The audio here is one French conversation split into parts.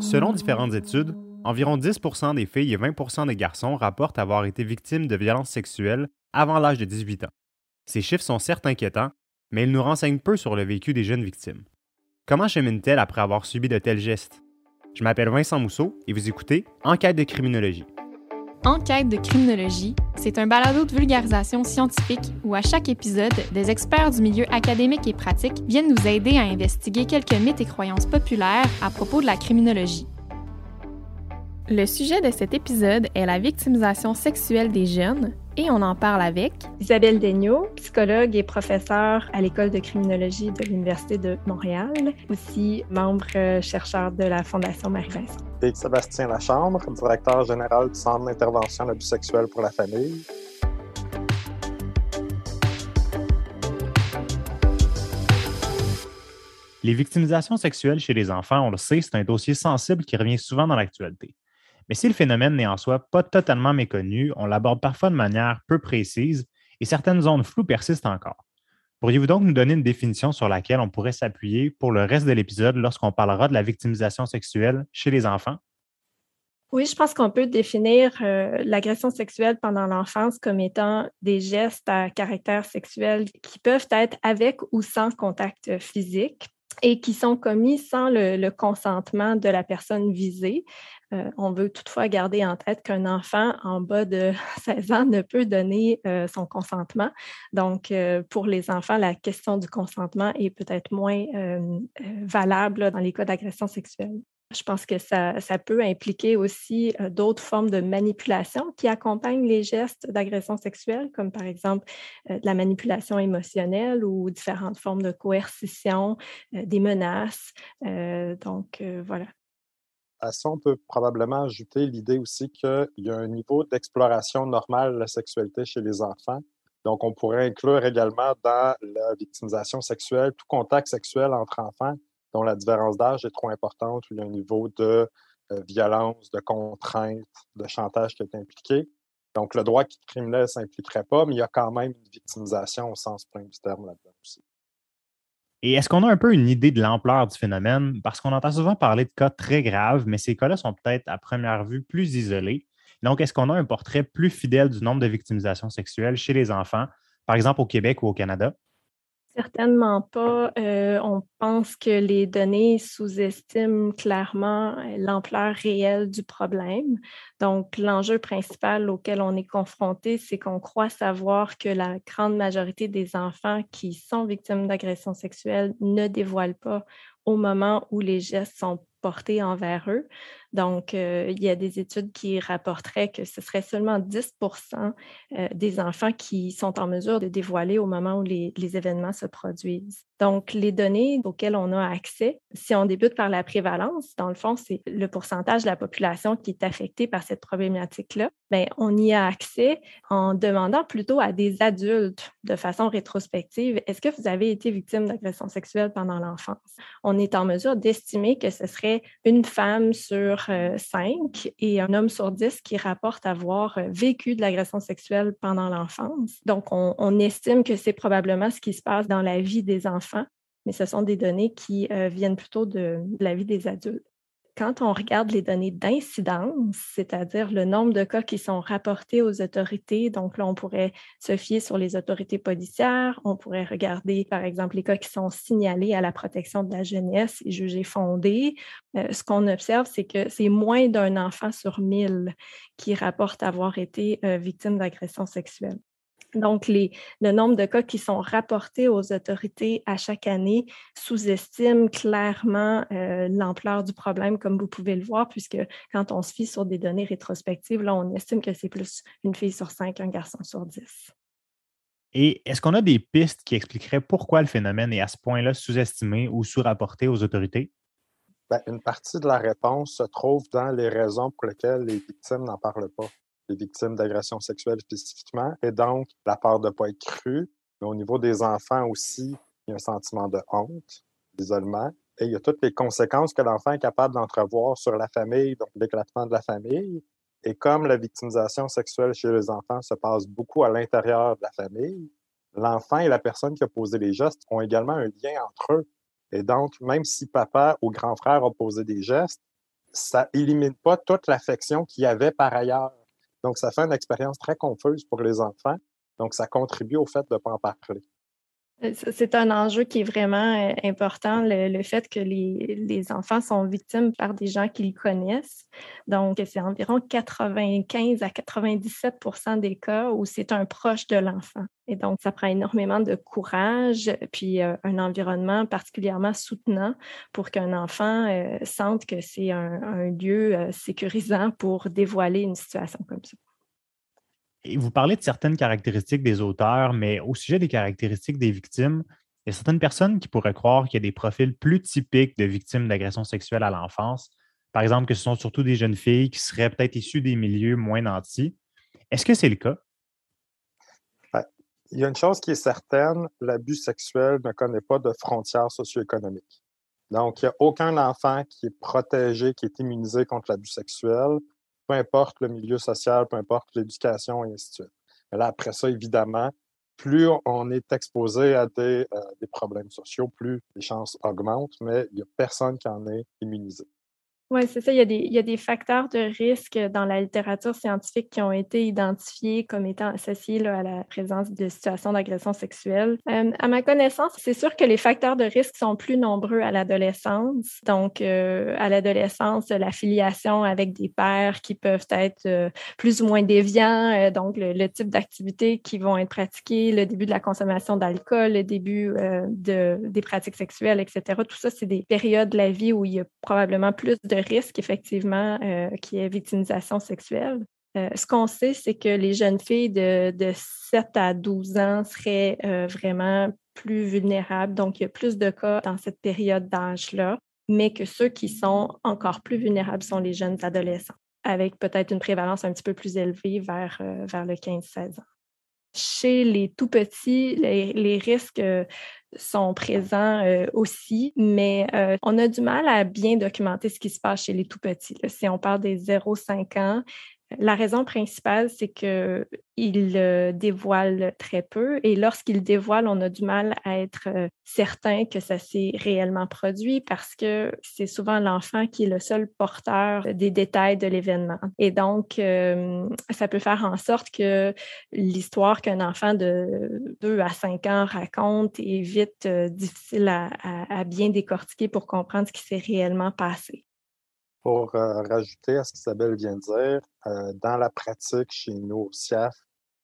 Selon différentes études, environ 10% des filles et 20% des garçons rapportent avoir été victimes de violences sexuelles avant l'âge de 18 ans. Ces chiffres sont certes inquiétants, mais ils nous renseignent peu sur le vécu des jeunes victimes. Comment cheminent-elles après avoir subi de tels gestes? Je m'appelle Vincent Mousseau et vous écoutez Enquête de criminologie. Enquête de criminologie, c'est un balado de vulgarisation scientifique où à chaque épisode, des experts du milieu académique et pratique viennent nous aider à investiguer quelques mythes et croyances populaires à propos de la criminologie. Le sujet de cet épisode est la victimisation sexuelle des jeunes, et on en parle avec Isabelle Daigneault, psychologue et professeure à l'École de criminologie de l'Université de Montréal, aussi membre euh, chercheur de la Fondation Marie-Vincent. Et Sébastien Lachambre, directeur général du Centre d'intervention d'abus sexuels pour la famille. Les victimisations sexuelles chez les enfants, on le sait, c'est un dossier sensible qui revient souvent dans l'actualité. Mais si le phénomène n'est en soi pas totalement méconnu, on l'aborde parfois de manière peu précise et certaines zones floues persistent encore. Pourriez-vous donc nous donner une définition sur laquelle on pourrait s'appuyer pour le reste de l'épisode lorsqu'on parlera de la victimisation sexuelle chez les enfants? Oui, je pense qu'on peut définir euh, l'agression sexuelle pendant l'enfance comme étant des gestes à caractère sexuel qui peuvent être avec ou sans contact physique et qui sont commis sans le, consentement de la personne visée. Euh, on veut toutefois garder en tête qu'un enfant en bas de 16 ans ne peut donner euh, son consentement. Donc, euh, pour les enfants, la question du consentement est peut-être moins valable dans les cas d'agression sexuelle. Je pense que ça, peut impliquer aussi d'autres formes de manipulation qui accompagnent les gestes d'agression sexuelle, comme par exemple de la manipulation émotionnelle ou différentes formes de coercition, des menaces. donc, voilà. À ça, on peut probablement ajouter l'idée aussi qu'il y a un niveau d'exploration normale de la sexualité chez les enfants. Donc, on pourrait inclure également dans la victimisation sexuelle tout contact sexuel entre enfants dont la différence d'âge est trop importante, où il y a un niveau de euh, violence, de contrainte, de chantage qui est impliqué. Donc, le droit criminel ne s'impliquerait pas, mais il y a quand même une victimisation au sens plein du terme là-dedans aussi. Et est-ce qu'on a un peu une idée de l'ampleur du phénomène? Parce qu'on entend souvent parler de cas très graves, mais ces cas-là sont peut-être à première vue plus isolés. Donc, est-ce qu'on a un portrait plus fidèle du nombre de victimisations sexuelles chez les enfants, par exemple au Québec ou au Canada? Certainement pas. Euh, on pense que les données sous-estiment clairement euh, l'ampleur réelle du problème. Donc, l'enjeu principal auquel on est confronté, c'est qu'on croit savoir que la grande majorité des enfants qui sont victimes d'agressions sexuelles ne dévoilent pas au moment où les gestes sont portés envers eux. Donc, euh, il y a des études qui rapporteraient que ce serait seulement 10% euh, des enfants qui sont en mesure de dévoiler au moment où les, événements se produisent. Donc, les données auxquelles on a accès, si on débute par la prévalence, dans le fond, c'est le pourcentage de la population qui est affectée par cette problématique-là. Bien, on y a accès en demandant plutôt à des adultes de façon rétrospective, est-ce que vous avez été victime d'agression sexuelle pendant l'enfance? On est en mesure d'estimer que ce serait une femme sur 5 et un homme sur 10 qui rapporte avoir euh, vécu de l'agression sexuelle pendant l'enfance. Donc, on, estime que c'est probablement ce qui se passe dans la vie des enfants, mais ce sont des données qui euh, viennent plutôt de la vie des adultes quand on regarde les données d'incidence, c'est-à-dire le nombre de cas qui sont rapportés aux autorités, donc là, on pourrait se fier sur les autorités policières, on pourrait regarder, par exemple, les cas qui sont signalés à la protection de la jeunesse et jugés fondés. Euh, ce qu'on observe, c'est que c'est moins d'un enfant sur mille qui rapporte avoir été euh, victime d'agression sexuelle. Donc, le nombre de cas qui sont rapportés aux autorités à chaque année sous-estime clairement euh, l'ampleur du problème, comme vous pouvez le voir, puisque quand on se fie sur des données rétrospectives, là, on estime que c'est plus une fille sur cinq, un garçon sur dix. Et est-ce qu'on a des pistes qui expliqueraient pourquoi le phénomène est à ce point-là sous-estimé ou sous-rapporté aux autorités? Ben, une partie de la réponse se trouve dans les raisons pour lesquelles les victimes n'en parlent pas les victimes d'agressions sexuelles spécifiquement, et donc la peur de ne pas être cru. Mais au niveau des enfants aussi, il y a un sentiment de honte, d'isolement, et il y a toutes les conséquences que l'enfant est capable d'entrevoir sur la famille, donc l'éclatement de la famille. Et comme la victimisation sexuelle chez les enfants se passe beaucoup à l'intérieur de la famille, l'enfant et la personne qui a posé les gestes ont également un lien entre eux. Et donc, même si papa ou grand frère a posé des gestes, ça élimine pas toute l'affection qu'il y avait par ailleurs. Donc, ça fait une expérience très confuse pour les enfants. Donc, ça contribue au fait de ne pas en parler. Euh, c'est un enjeu qui est vraiment euh, important, le, fait que les, enfants sont victimes par des gens qu'ils connaissent. Donc, c'est environ 95 à 97% des cas où c'est un proche de l'enfant. Et donc, ça prend énormément de courage, puis euh, un environnement particulièrement soutenant pour qu'un enfant sente que c'est un lieu sécurisant pour dévoiler une situation comme ça vous parlez de certaines caractéristiques des auteurs, mais au sujet des caractéristiques des victimes, il y a certaines personnes qui pourraient croire qu'il y a des profils plus typiques de victimes d'agressions sexuelles à l'enfance. Par exemple, que ce sont surtout des jeunes filles qui seraient peut-être issues des milieux moins nantis. Est-ce que c'est le cas? Il y a une chose qui est certaine, l'abus sexuel ne connaît pas de frontières socio-économiques. Donc, il n'y a aucun enfant qui est protégé, qui est immunisé contre l'abus sexuel peu importe le milieu social, peu importe l'éducation, et ainsi de suite. Mais là, après ça, évidemment, plus on est exposé à des, euh, des problèmes sociaux, plus les chances augmentent, mais il n'y a personne qui en est immunisé. Oui, c'est ça. Il y, a des, facteurs de risque dans la littérature scientifique qui ont été identifiés comme étant associés à la présence de situations d'agression sexuelle. Euh, à ma connaissance, c'est sûr que les facteurs de risque sont plus nombreux à l'adolescence. Donc, euh, à l'adolescence, l'affiliation avec des pères qui peuvent être euh, plus ou moins déviants, donc le, type d'activités qui vont être pratiquées, le début de la consommation d'alcool, le début de, des pratiques sexuelles, etc. Tout ça, c'est des périodes de la vie où il y a probablement plus de risque, effectivement, euh, qui est victimisation sexuelle. Euh, ce qu'on sait, c'est que les jeunes filles de, 7 à 12 ans seraient euh, vraiment plus vulnérables. Donc, il y a plus de cas dans cette période d'âge-là, mais que ceux qui sont encore plus vulnérables sont les jeunes adolescents, avec peut-être une prévalence un petit peu plus élevée vers, vers le 15-16 ans. Chez les tout petits, les, risques euh, sont présents euh, aussi, mais euh, on a du mal à bien documenter ce qui se passe chez les tout petits. Si on parle des 0-5 ans, la raison principale, c'est qu'il euh, dévoile très peu et lorsqu'il dévoile, on a du mal à être euh, certain que ça s'est réellement produit parce que c'est souvent l'enfant qui est le seul porteur des détails de l'événement. Et donc, euh, ça peut faire en sorte que l'histoire qu'un enfant de 2 à 5 ans raconte est vite difficile à bien décortiquer pour comprendre ce qui s'est réellement passé. Pour euh, rajouter à ce qu'Isabelle vient de dire, euh, dans la pratique chez nous au CIAF,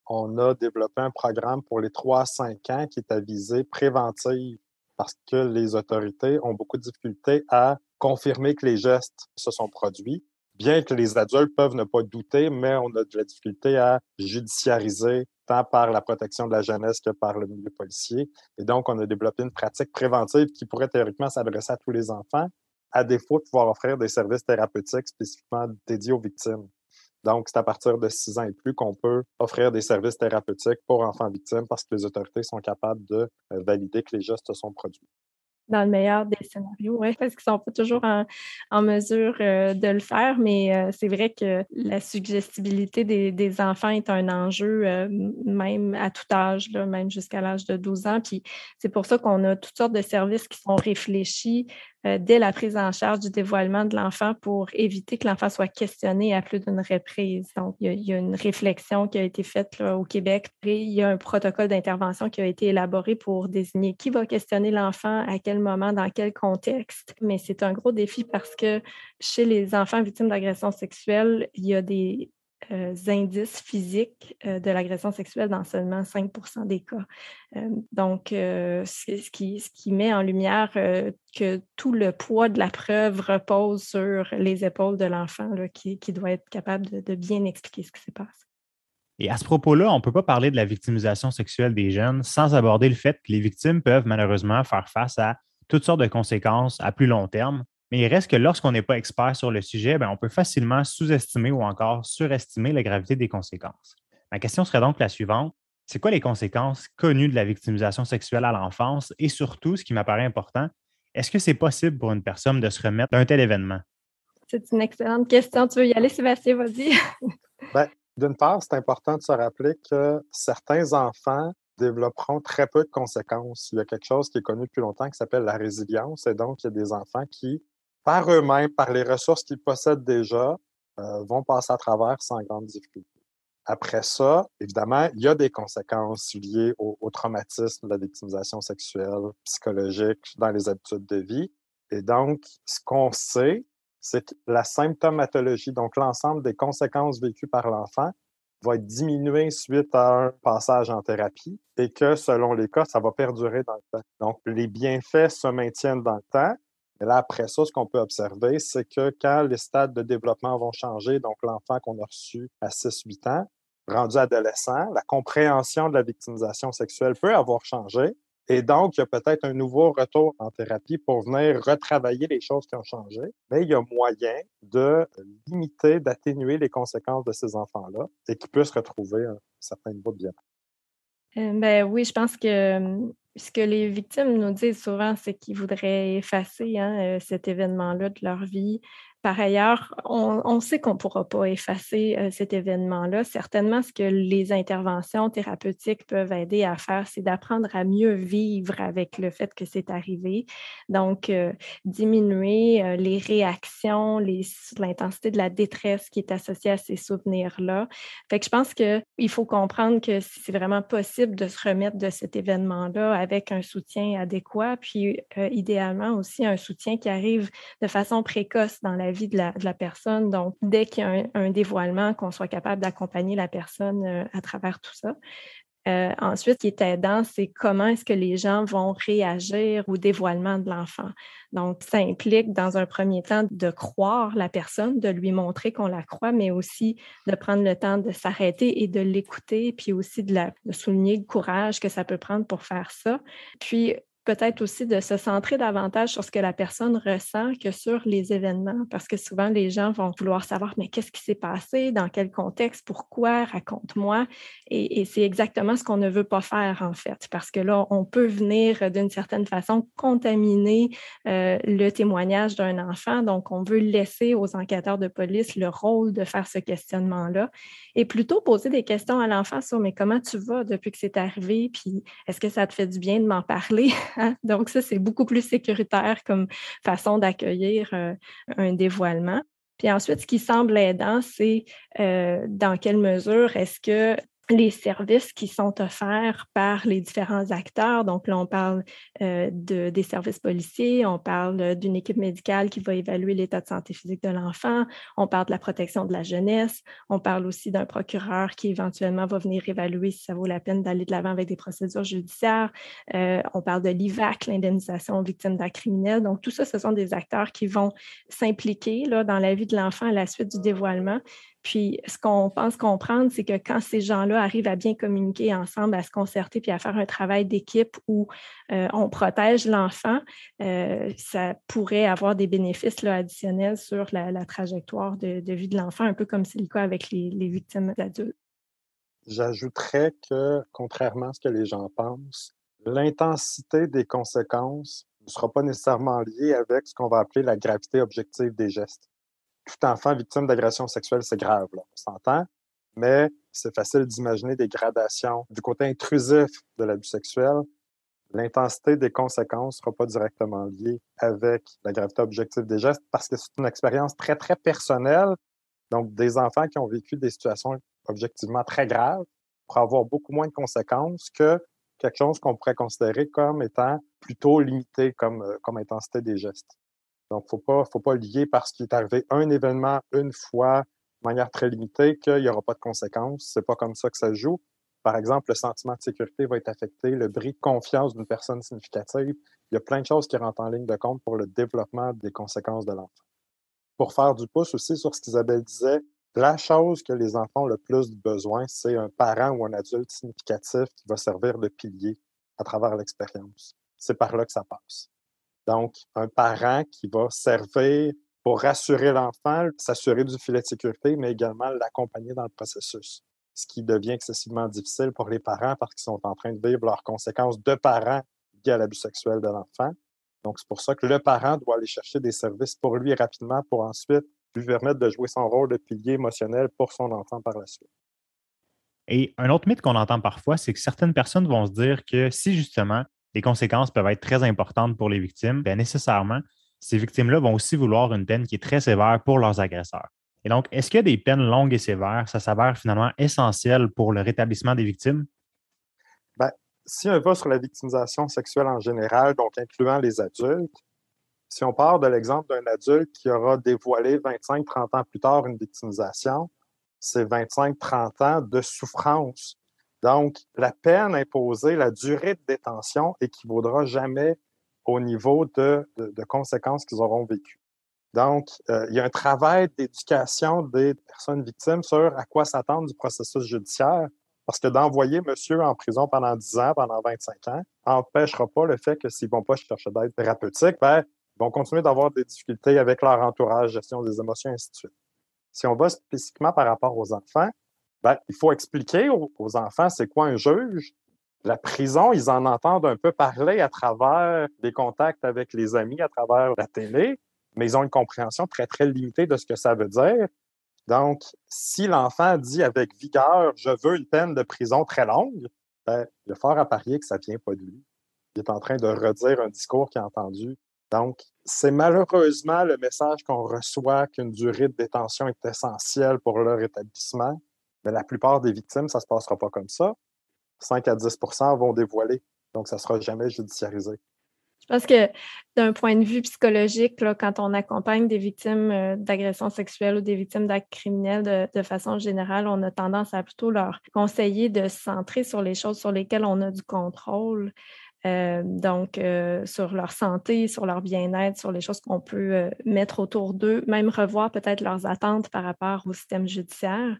on a développé un programme pour les 3 à 5 ans qui est à visée préventive parce que les autorités ont beaucoup de difficultés à confirmer que les gestes se sont produits. Bien que les adultes peuvent ne pas douter, mais on a de la difficulté à judiciariser tant par la protection de la jeunesse que par le milieu policier. Et donc, on a développé une pratique préventive qui pourrait théoriquement s'adresser à tous les enfants, à défaut de pouvoir offrir des services thérapeutiques spécifiquement dédiés aux victimes. Donc, c'est à partir de six ans et plus qu'on peut offrir des services thérapeutiques pour enfants victimes parce que les autorités sont capables de euh, valider que les gestes sont produits dans le meilleur des scénarios, oui, parce qu'ils ne sont pas toujours en, mesure euh, de le faire, mais euh, c'est vrai que la suggestibilité des, enfants est un enjeu même à tout âge, même jusqu'à l'âge de 12 ans. Puis c'est pour ça qu'on a toutes sortes de services qui sont réfléchis dès la prise en charge du dévoilement de l'enfant pour éviter que l'enfant soit questionné à plus d'une reprise. Donc, il y, a, une réflexion qui a été faite au Québec et il y a un protocole d'intervention qui a été élaboré pour désigner qui va questionner l'enfant, à quel moment, dans quel contexte. Mais c'est un gros défi parce que chez les enfants victimes d'agressions sexuelles, il y a des euh, indices physiques euh, de l'agression sexuelle dans seulement 5% des cas. Euh, donc, ce qui, ce, qui, met en lumière que tout le poids de la preuve repose sur les épaules de l'enfant qui, doit être capable de bien expliquer ce qui se passe. Et à ce propos-là, on ne peut pas parler de la victimisation sexuelle des jeunes sans aborder le fait que les victimes peuvent malheureusement faire face à toutes sortes de conséquences à plus long terme. Mais il reste que lorsqu'on n'est pas expert sur le sujet, ben, on peut facilement sous-estimer ou encore surestimer la gravité des conséquences. Ma question serait donc la suivante. C'est quoi les conséquences connues de la victimisation sexuelle à l'enfance? Et surtout, ce qui m'apparaît important, est-ce que c'est possible pour une personne de se remettre d'un tel événement? C'est une excellente question. Tu veux y aller, Sébastien? Vas-y. Ben, d'une part, c'est important de se rappeler que certains enfants développeront très peu de conséquences. Il y a quelque chose qui est connu depuis longtemps qui s'appelle la résilience. Et donc, il y a des enfants qui, par eux-mêmes, par les ressources qu'ils possèdent déjà, euh, vont passer à travers sans grande difficulté. Après ça, évidemment, il y a des conséquences liées au, au traumatisme la victimisation sexuelle, psychologique dans les habitudes de vie. Et donc, ce qu'on sait, c'est que la symptomatologie, donc l'ensemble des conséquences vécues par l'enfant, va être diminué suite à un passage en thérapie et que selon les cas, ça va perdurer dans le temps. Donc, les bienfaits se maintiennent dans le temps. Et là, après ça, ce qu'on peut observer, c'est que quand les stades de développement vont changer, donc l'enfant qu'on a reçu à 6-8 ans, rendu adolescent, la compréhension de la victimisation sexuelle peut avoir changé. Et donc, il y a peut-être un nouveau retour en thérapie pour venir retravailler les choses qui ont changé, mais il y a moyen de limiter, d'atténuer les conséquences de ces enfants-là et qu'ils puissent retrouver un certain niveau de bien. Euh, ben oui, je pense que ce que les victimes nous disent souvent, c'est qu'ils voudraient effacer hein, euh, cet événement-là de leur vie, par ailleurs, on, sait qu'on ne pourra pas effacer euh, cet événement-là. Certainement, ce que les interventions thérapeutiques peuvent aider à faire, c'est d'apprendre à mieux vivre avec le fait que c'est arrivé. Donc, euh, diminuer euh, les réactions, l'intensité de la détresse qui est associée à ces souvenirs-là. Fait que je pense qu'il faut comprendre que c'est vraiment possible de se remettre de cet événement-là avec un soutien adéquat, puis idéalement aussi un soutien qui arrive de façon précoce dans la vie de la, personne. Donc, dès qu'il y a un, dévoilement, qu'on soit capable d'accompagner la personne euh, à travers tout ça. Euh, ensuite, ce qui est aidant, c'est comment est-ce que les gens vont réagir au dévoilement de l'enfant. Donc, ça implique, dans un premier temps, de croire la personne, de lui montrer qu'on la croit, mais aussi de prendre le temps de s'arrêter et de l'écouter, puis aussi de, de souligner le courage que ça peut prendre pour faire ça. Puis, peut-être aussi de se centrer davantage sur ce que la personne ressent que sur les événements, parce que souvent les gens vont vouloir savoir, mais qu'est-ce qui s'est passé, dans quel contexte, pourquoi, raconte-moi. Et, c'est exactement ce qu'on ne veut pas faire, en fait, parce que là, on peut venir d'une certaine façon contaminer euh, le témoignage d'un enfant. Donc, on veut laisser aux enquêteurs de police le rôle de faire ce questionnement-là et plutôt poser des questions à l'enfant sur, mais comment tu vas depuis que c'est arrivé, puis est-ce que ça te fait du bien de m'en parler? Hein? Donc, ça, c'est beaucoup plus sécuritaire comme façon d'accueillir euh, un dévoilement. Puis ensuite, ce qui semble aidant, c'est euh, dans quelle mesure est-ce que les services qui sont offerts par les différents acteurs. Donc là, on parle euh, de, des services policiers, on parle d'une équipe médicale qui va évaluer l'état de santé physique de l'enfant, on parle de la protection de la jeunesse, on parle aussi d'un procureur qui éventuellement va venir évaluer si ça vaut la peine d'aller de l'avant avec des procédures judiciaires, euh, on parle de l'IVAC, l'indemnisation aux victimes d'actes criminels. Donc tout ça, ce sont des acteurs qui vont s'impliquer dans la vie de l'enfant à la suite du dévoilement, puis, ce qu'on pense comprendre, c'est que quand ces gens-là arrivent à bien communiquer ensemble, à se concerter, puis à faire un travail d'équipe où euh, on protège l'enfant, euh, ça pourrait avoir des bénéfices additionnels sur la, trajectoire de, vie de l'enfant, un peu comme c'est le cas avec les, les victimes adultes. J'ajouterais que, contrairement à ce que les gens pensent, l'intensité des conséquences ne sera pas nécessairement liée avec ce qu'on va appeler la gravité objective des gestes tout enfant victime d'agression sexuelle, c'est grave, on s'entend, mais c'est facile d'imaginer des gradations. Du côté intrusif de l'abus sexuel, l'intensité des conséquences ne sera pas directement liée avec la gravité objective des gestes parce que c'est une expérience très, très personnelle. Donc, des enfants qui ont vécu des situations objectivement très graves pourraient avoir beaucoup moins de conséquences que quelque chose qu'on pourrait considérer comme étant plutôt limité comme, euh, comme intensité des gestes. Donc, il ne faut pas lier parce qu'il est arrivé un événement une fois de manière très limitée qu'il n'y aura pas de conséquences. C'est pas comme ça que ça joue. Par exemple, le sentiment de sécurité va être affecté, le bris de confiance d'une personne significative. Il y a plein de choses qui rentrent en ligne de compte pour le développement des conséquences de l'enfant. Pour faire du pouce aussi sur ce qu'Isabelle disait, la chose que les enfants ont le plus besoin, c'est un parent ou un adulte significatif qui va servir de pilier à travers l'expérience. C'est par là que ça passe. Donc, un parent qui va servir pour rassurer l'enfant, s'assurer du filet de sécurité, mais également l'accompagner dans le processus. Ce qui devient excessivement difficile pour les parents parce qu'ils sont en train de vivre leurs conséquences de parents liées à l'abus sexuel de l'enfant. Donc, c'est pour ça que le parent doit aller chercher des services pour lui rapidement pour ensuite lui permettre de jouer son rôle de pilier émotionnel pour son enfant par la suite. Et un autre mythe qu'on entend parfois, c'est que certaines personnes vont se dire que si justement les conséquences peuvent être très importantes pour les victimes, bien nécessairement, ces victimes-là vont aussi vouloir une peine qui est très sévère pour leurs agresseurs. Et donc, est-ce que des peines longues et sévères, ça s'avère finalement essentiel pour le rétablissement des victimes? Bien, si on va sur la victimisation sexuelle en général, donc incluant les adultes, si on part de l'exemple d'un adulte qui aura dévoilé 25-30 ans plus tard une victimisation, c'est 25-30 ans de souffrance. Donc, la peine imposée, la durée de détention équivaudra jamais au niveau de, conséquences qu'ils auront vécues. Donc, euh, il y a un travail d'éducation des personnes victimes sur à quoi s'attendre du processus judiciaire, parce que d'envoyer monsieur en prison pendant 10 ans, pendant 25 ans, n'empêchera pas le fait que s'ils ne vont pas chercher d'aide thérapeutique, ben, ils vont continuer d'avoir des difficultés avec leur entourage, gestion des émotions, ainsi de suite. Si on va spécifiquement par rapport aux enfants, ben, il faut expliquer aux, enfants c'est quoi un juge. La prison, ils en entendent un peu parler à travers des contacts avec les amis, à travers la télé, mais ils ont une compréhension très, très limitée de ce que ça veut dire. Donc, si l'enfant dit avec vigueur, je veux une peine de prison très longue, ben, il a fort à parier que ça ne vient pas de lui. Il est en train de redire un discours qu'il a entendu donc, c'est malheureusement le message qu'on reçoit qu'une durée de détention est essentielle pour leur établissement, mais la plupart des victimes, ça ne se passera pas comme ça. 5 à 10% vont dévoiler, donc ça ne sera jamais judiciarisé. Je pense que d'un point de vue psychologique, quand on accompagne des victimes euh, d'agressions sexuelles ou des victimes d'actes criminels de, de, façon générale, on a tendance à plutôt leur conseiller de se centrer sur les choses sur lesquelles on a du contrôle. Euh, donc, euh, sur leur santé, sur leur bien-être, sur les choses qu'on peut euh, mettre autour d'eux, même revoir peut-être leurs attentes par rapport au système judiciaire.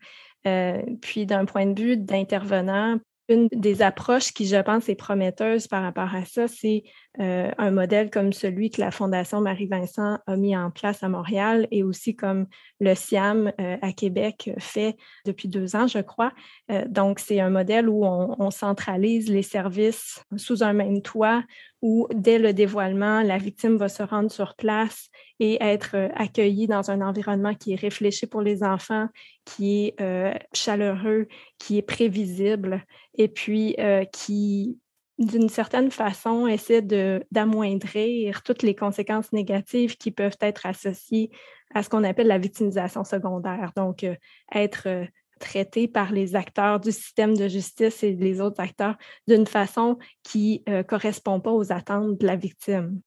Puis, d'un point de vue d'intervenant, une des approches qui, je pense, est prometteuse par rapport à ça, c'est euh, un modèle comme celui que la Fondation Marie-Vincent a mis en place à Montréal et aussi comme le SIAM euh, à Québec fait depuis deux ans, je crois. Euh, donc, c'est un modèle où on, centralise les services sous un même toit, où dès le dévoilement, la victime va se rendre sur place et être accueillie dans un environnement qui est réfléchi pour les enfants, qui est chaleureux, qui est prévisible et puis qui d'une certaine façon, essaie d'amoindrir toutes les conséquences négatives qui peuvent être associées à ce qu'on appelle la victimisation secondaire. Donc, euh, être euh, traité par les acteurs du système de justice et les autres acteurs d'une façon qui ne euh, correspond pas aux attentes de la victime.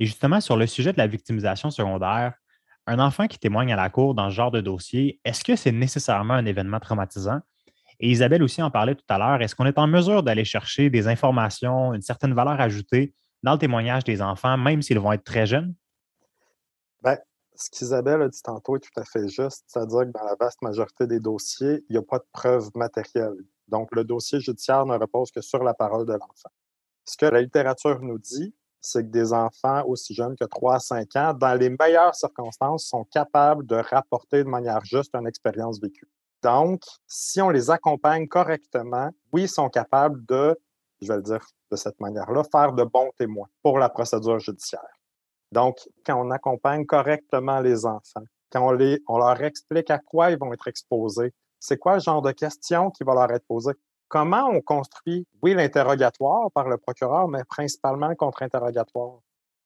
Et justement, sur le sujet de la victimisation secondaire, un enfant qui témoigne à la cour dans ce genre de dossier, est-ce que c'est nécessairement un événement traumatisant? Et Isabelle aussi en parlait tout à l'heure. Est-ce qu'on est en mesure d'aller chercher des informations, une certaine valeur ajoutée dans le témoignage des enfants, même s'ils vont être très jeunes? Bien, ce qu'Isabelle a dit tantôt est tout à fait juste, c'est-à-dire que dans la vaste majorité des dossiers, il n'y a pas de preuves matérielles. Donc, le dossier judiciaire ne repose que sur la parole de l'enfant. Ce que la littérature nous dit, c'est que des enfants aussi jeunes que 3 à 5 ans, dans les meilleures circonstances, sont capables de rapporter de manière juste une expérience vécue. Donc, si on les accompagne correctement, oui, ils sont capables de, je vais le dire de cette manière-là, faire de bons témoins pour la procédure judiciaire. Donc, quand on accompagne correctement les enfants, quand on, les, on leur explique à quoi ils vont être exposés, c'est quoi le genre de questions qui vont leur être posées, comment on construit, oui, l'interrogatoire par le procureur, mais principalement le contre-interrogatoire.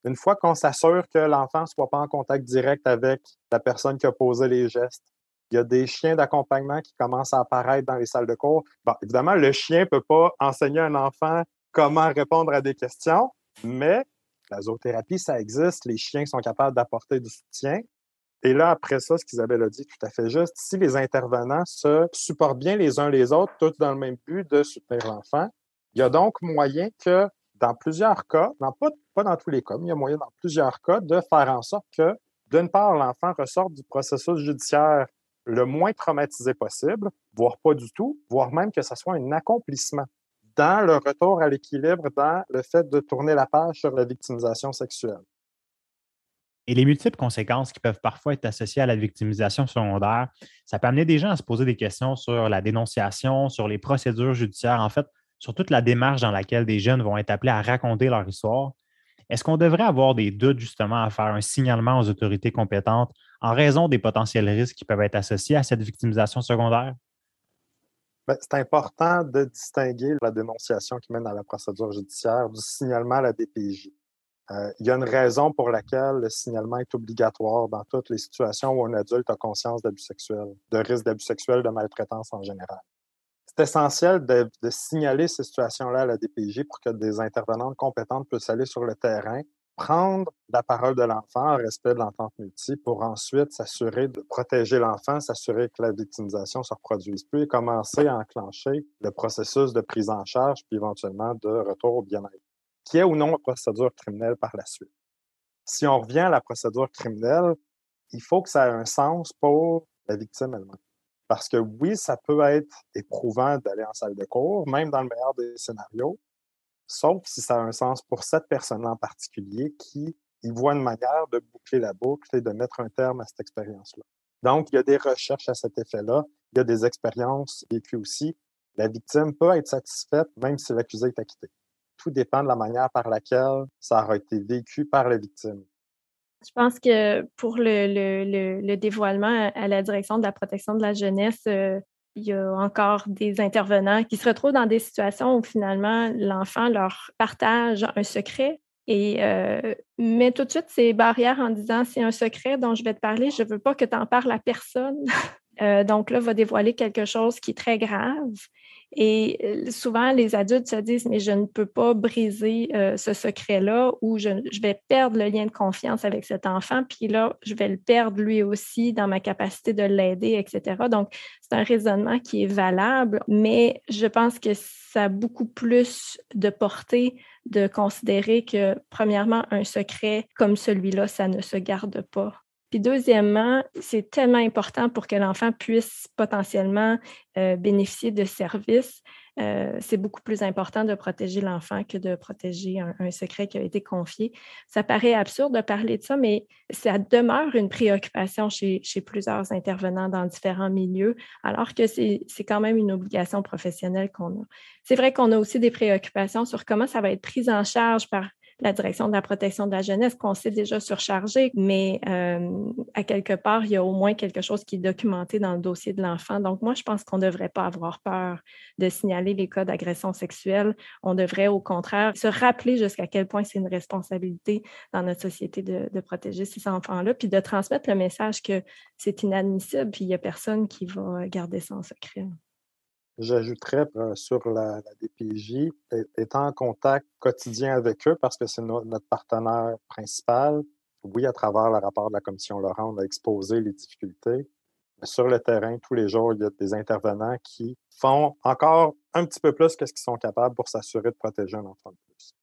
Une fois qu'on s'assure que l'enfant ne soit pas en contact direct avec la personne qui a posé les gestes, il y a des chiens d'accompagnement qui commencent à apparaître dans les salles de cours. Bon, évidemment, le chien ne peut pas enseigner à un enfant comment répondre à des questions, mais la zoothérapie, ça existe. Les chiens sont capables d'apporter du soutien. Et là, après ça, ce qu'Isabelle a dit tout à fait juste, si les intervenants se supportent bien les uns les autres, tous dans le même but de soutenir l'enfant, il y a donc moyen que dans plusieurs cas, non pas, pas dans tous les cas, mais il y a moyen dans plusieurs cas de faire en sorte que, d'une part, l'enfant ressorte du processus judiciaire le moins traumatisé possible, voire pas du tout, voire même que ce soit un accomplissement dans le retour à l'équilibre, dans le fait de tourner la page sur la victimisation sexuelle. Et les multiples conséquences qui peuvent parfois être associées à la victimisation secondaire, ça peut amener des gens à se poser des questions sur la dénonciation, sur les procédures judiciaires, en fait, sur toute la démarche dans laquelle des jeunes vont être appelés à raconter leur histoire. Est-ce qu'on devrait avoir des doutes justement à faire un signalement aux autorités compétentes en raison des potentiels risques qui peuvent être associés à cette victimisation secondaire? Ben, c'est important de distinguer la dénonciation qui mène à la procédure judiciaire du signalement à la DPJ. Euh, il y a une raison pour laquelle le signalement est obligatoire dans toutes les situations où un adulte a conscience d'abus sexuels, de risque d'abus sexuels, de maltraitance en général. C'est essentiel de, de, signaler ces situations-là à la DPJ pour que des intervenantes compétentes puissent aller sur le terrain prendre la parole de l'enfant en respect de l'entente multi pour ensuite s'assurer de protéger l'enfant, s'assurer que la victimisation se reproduise plus et commencer à enclencher le processus de prise en charge puis éventuellement de retour au bien-être, qui est ou non une procédure criminelle par la suite. Si on revient à la procédure criminelle, il faut que ça ait un sens pour la victime elle-même. Parce que oui, ça peut être éprouvant d'aller en salle de cours, même dans le meilleur des scénarios, sauf si ça a un sens pour cette personne en particulier qui y voit une manière de boucler la boucle et de mettre un terme à cette expérience-là. Donc, il y a des recherches à cet effet-là, il y a des expériences vécues aussi. La victime peut être satisfaite même si l'accusé est acquitté. Tout dépend de la manière par laquelle ça aura été vécu par la victime. Je pense que pour le, le, le, dévoilement à la direction de la protection de la jeunesse, euh, il y a encore des intervenants qui se retrouvent dans des situations où finalement l'enfant leur partage un secret et euh, met tout de suite ces barrières en disant c'est un secret dont je vais te parler, je ne veux pas que tu en parles à personne. Euh, donc là, va dévoiler quelque chose qui est très grave. Et euh, souvent, les adultes se disent, mais je ne peux pas briser euh, ce secret-là ou je, vais perdre le lien de confiance avec cet enfant, puis là, je vais le perdre lui aussi dans ma capacité de l'aider, etc. Donc, c'est un raisonnement qui est valable, mais je pense que ça a beaucoup plus de portée de considérer que, premièrement, un secret comme celui-là, ça ne se garde pas. Puis deuxièmement, c'est tellement important pour que l'enfant puisse potentiellement euh, bénéficier de services. Euh, c'est beaucoup plus important de protéger l'enfant que de protéger un, secret qui a été confié. Ça paraît absurde de parler de ça, mais ça demeure une préoccupation chez, chez plusieurs intervenants dans différents milieux, alors que c'est quand même une obligation professionnelle qu'on a. C'est vrai qu'on a aussi des préoccupations sur comment ça va être pris en charge par la direction de la protection de la jeunesse qu'on sait déjà surchargée, mais euh, à quelque part, il y a au moins quelque chose qui est documenté dans le dossier de l'enfant. Donc, moi, je pense qu'on ne devrait pas avoir peur de signaler les cas d'agression sexuelle. On devrait, au contraire, se rappeler jusqu'à quel point c'est une responsabilité dans notre société de, de protéger ces enfants-là, puis de transmettre le message que c'est inadmissible, puis il n'y a personne qui va garder ça en secret. J'ajouterais euh, sur la, DPJ, étant en contact quotidien avec eux parce que c'est notre partenaire principal. Oui, à travers le rapport de la commission Laurent, on a exposé les difficultés. Mais sur le terrain, tous les jours, il y a des intervenants qui font encore un petit peu plus que ce qu'ils sont capables pour s'assurer de protéger un enfant de plus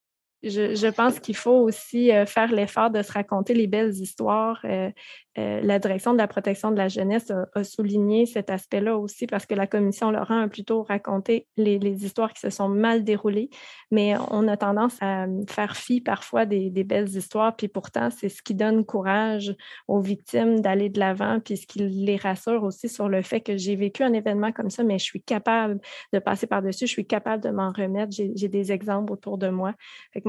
je, pense qu'il faut aussi euh, faire l'effort de se raconter les belles histoires. Euh, euh, la direction de la protection de la jeunesse a, souligné cet aspect-là aussi parce que la commission Laurent a plutôt raconté les, histoires qui se sont mal déroulées, mais on a tendance à faire fi parfois des, belles histoires, puis pourtant c'est ce qui donne courage aux victimes d'aller de l'avant, puis ce qui les rassure aussi sur le fait que j'ai vécu un événement comme ça, mais je suis capable de passer par-dessus, je suis capable de m'en remettre, j'ai des exemples autour de moi.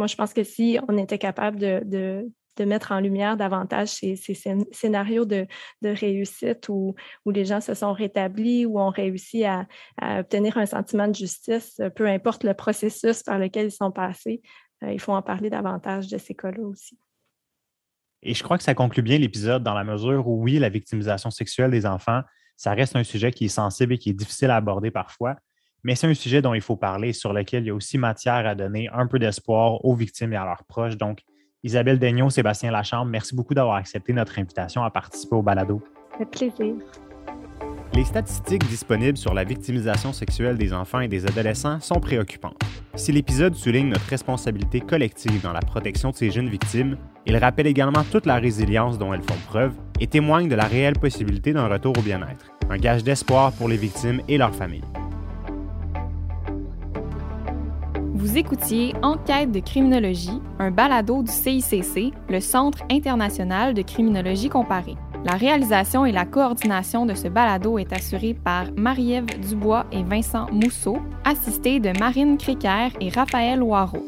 Moi, je pense que si on était capable de, de, mettre en lumière davantage ces, scénarios de, réussite où, où, les gens se sont rétablis, où on réussit à, obtenir un sentiment de justice, peu importe le processus par lequel ils sont passés, euh, il faut en parler davantage de ces cas-là aussi. Et je crois que ça conclut bien l'épisode dans la mesure où, oui, la victimisation sexuelle des enfants, ça reste un sujet qui est sensible et qui est difficile à aborder parfois mais c'est un sujet dont il faut parler, sur lequel il y a aussi matière à donner un peu d'espoir aux victimes et à leurs proches. Donc, Isabelle Daigneault, Sébastien Lachambre, merci beaucoup d'avoir accepté notre invitation à participer au balado. Avec plaisir. Les statistiques disponibles sur la victimisation sexuelle des enfants et des adolescents sont préoccupantes. Si l'épisode souligne notre responsabilité collective dans la protection de ces jeunes victimes, il rappelle également toute la résilience dont elles font preuve et témoigne de la réelle possibilité d'un retour au bien-être, un gage d'espoir pour les victimes et leurs familles. Vous écoutiez Enquête de criminologie, un balado du CICC, le Centre international de criminologie comparée. La réalisation et la coordination de ce balado est assurée par Marie-Ève Dubois et Vincent Mousseau, assistés de Marine Créquer et Raphaël Loireau.